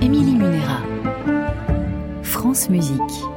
Émilie Munera. France Musique.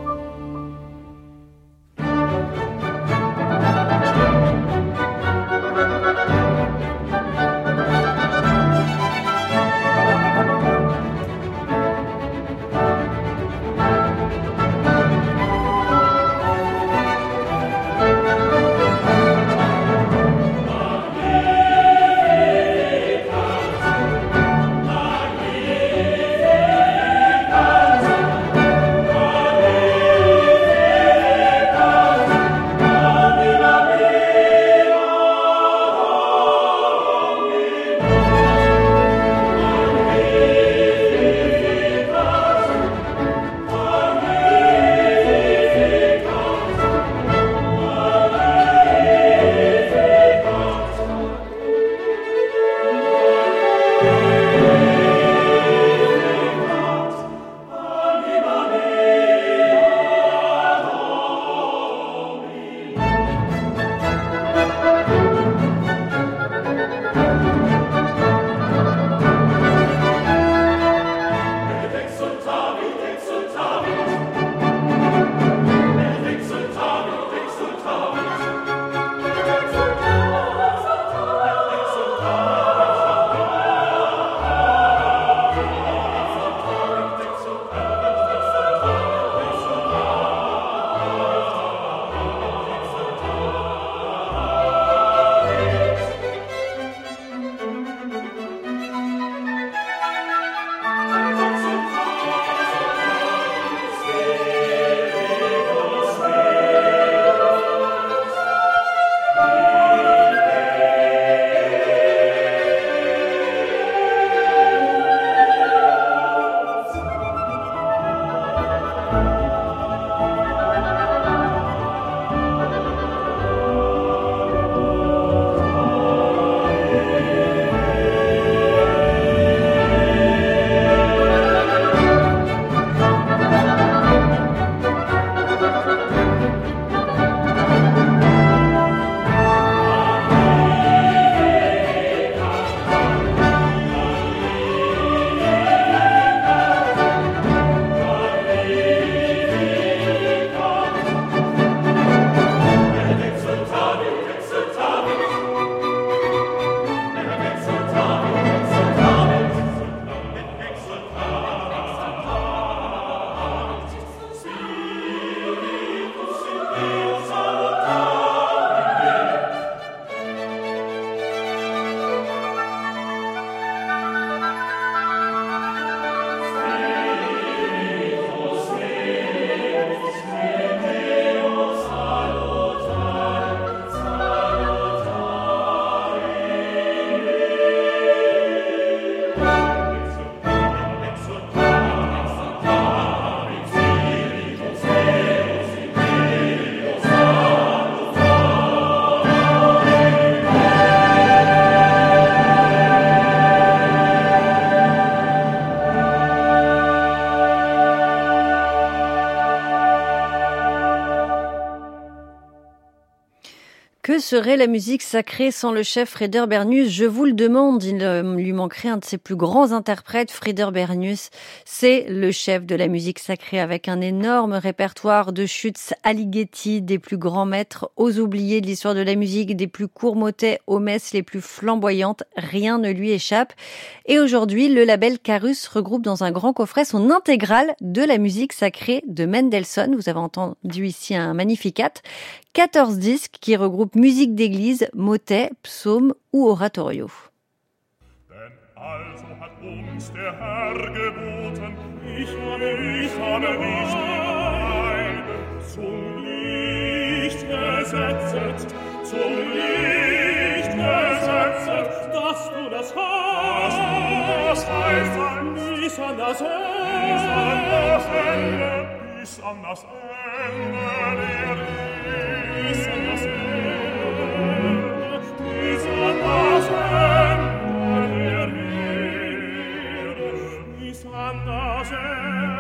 Serait la musique sacrée sans le chef Freder Bernius? Je vous le demande, il euh, lui manquerait un de ses plus grands interprètes. Freder Bernius, c'est le chef de la musique sacrée avec un énorme répertoire de chutes Alighetti, des plus grands maîtres aux oubliés de l'histoire de la musique, des plus courts motets aux messes les plus flamboyantes. Rien ne lui échappe. Et aujourd'hui, le label Carus regroupe dans un grand coffret son intégrale de la musique sacrée de Mendelssohn. Vous avez entendu ici un magnificat 14 disques qui regroupent musique d'église, motets, psaumes ou oratorio. bis an das Ende der Erde, bis an das Ende, bis an das Ende der Erde, bis an das Ende.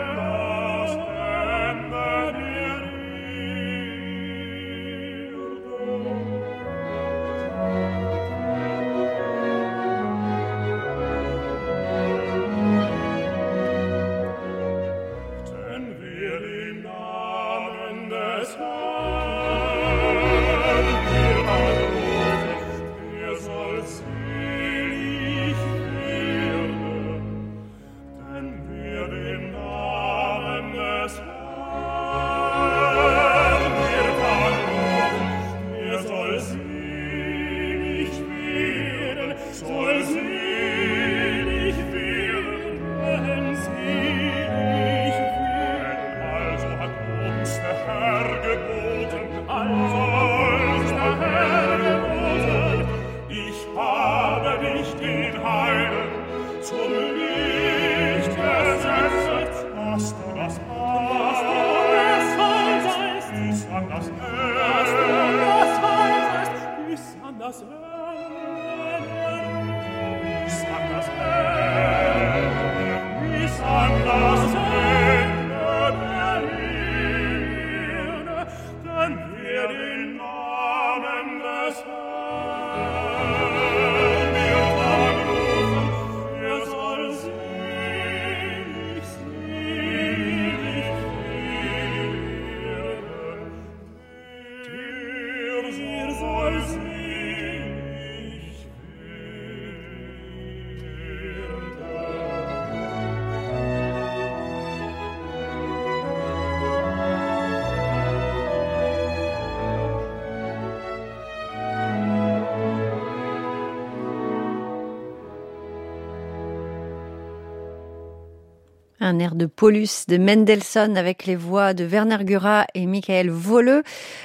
Un air de Paulus de Mendelssohn avec les voix de Werner Gura et Michael Volleux.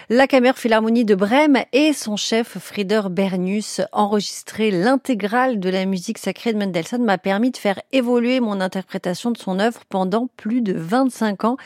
La Camer Philharmonie de Brême et son chef Frieder Bernius enregistrer l'intégrale de la musique sacrée de Mendelssohn m'a permis de faire évoluer mon interprétation de son œuvre pendant plus de 25 ans.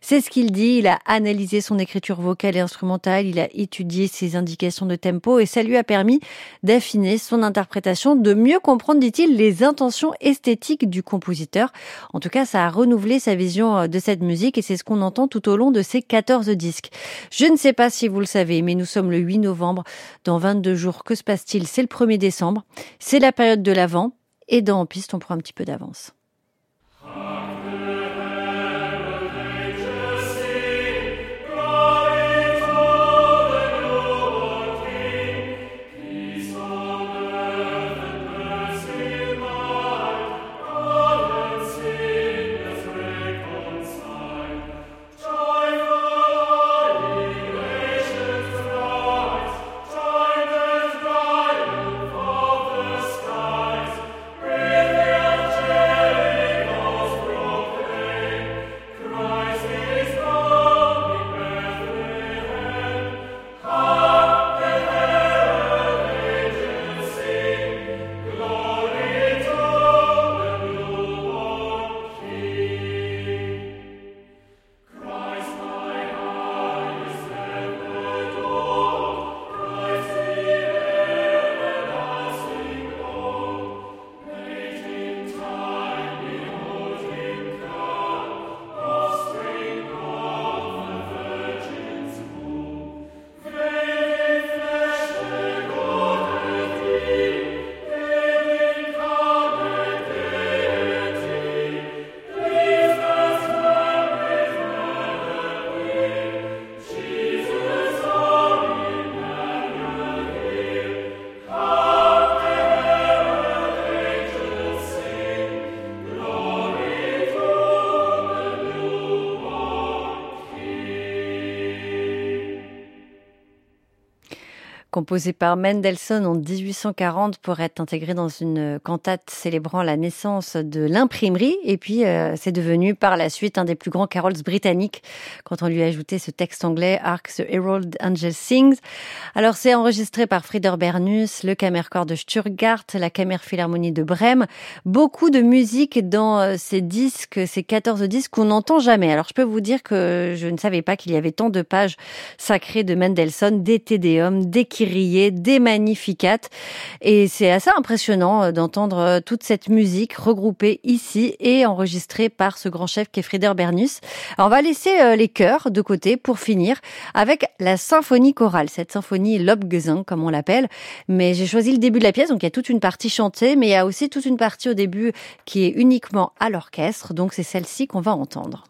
C'est ce qu'il dit. Il a analysé son écriture vocale et instrumentale. Il a étudié ses indications de tempo et ça lui a permis d'affiner son interprétation, de mieux comprendre, dit-il, les intentions esthétiques du compositeur. En tout cas, ça a renouvelé sa vision euh, de cette musique et c'est ce qu'on entend tout au long de ces 14 disques. Je ne sais pas si vous le savez, mais nous sommes le 8 novembre. Dans 22 jours, que se passe-t-il? C'est le 1er décembre. C'est la période de l'Avent. Et dans En Piste, on prend un petit peu d'avance. Composé par Mendelssohn en 1840 pour être intégré dans une cantate célébrant la naissance de l'imprimerie. Et puis, euh, c'est devenu par la suite un des plus grands carols britanniques quand on lui a ajouté ce texte anglais, Arc the Herald Angel Sings. Alors, c'est enregistré par Frieder Bernus, le Kammerchor de Stuttgart, la Kammerphilharmonie de Brême. Beaucoup de musique dans euh, ces disques, ces 14 disques qu'on n'entend jamais. Alors, je peux vous dire que je ne savais pas qu'il y avait tant de pages sacrées de Mendelssohn, des Tédéums, des des Magnificat. Et c'est assez impressionnant euh, d'entendre euh, toute cette musique regroupée ici et enregistrée par ce grand chef qui est Frieder Bernus. on va laisser euh, les chœurs de côté pour finir avec la symphonie chorale, cette symphonie Lobgesang comme on l'appelle. Mais j'ai choisi le début de la pièce, donc il y a toute une partie chantée, mais il y a aussi toute une partie au début qui est uniquement à l'orchestre. Donc c'est celle-ci qu'on va entendre.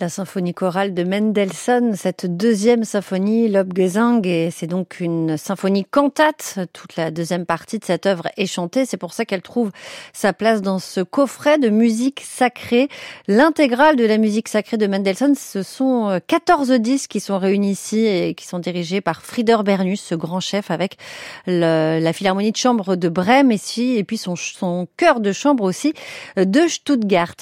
La symphonie chorale de Mendelssohn, cette deuxième symphonie, Lobgesang, et c'est donc une symphonie cantate. Toute la deuxième partie de cette œuvre est chantée. C'est pour ça qu'elle trouve sa place dans ce coffret de musique sacrée. L'intégrale de la musique sacrée de Mendelssohn, ce sont 14 disques qui sont réunis ici et qui sont dirigés par Frieder Bernus, ce grand chef avec la Philharmonie de chambre de Brême ici, et puis son, son chœur de chambre aussi de Stuttgart.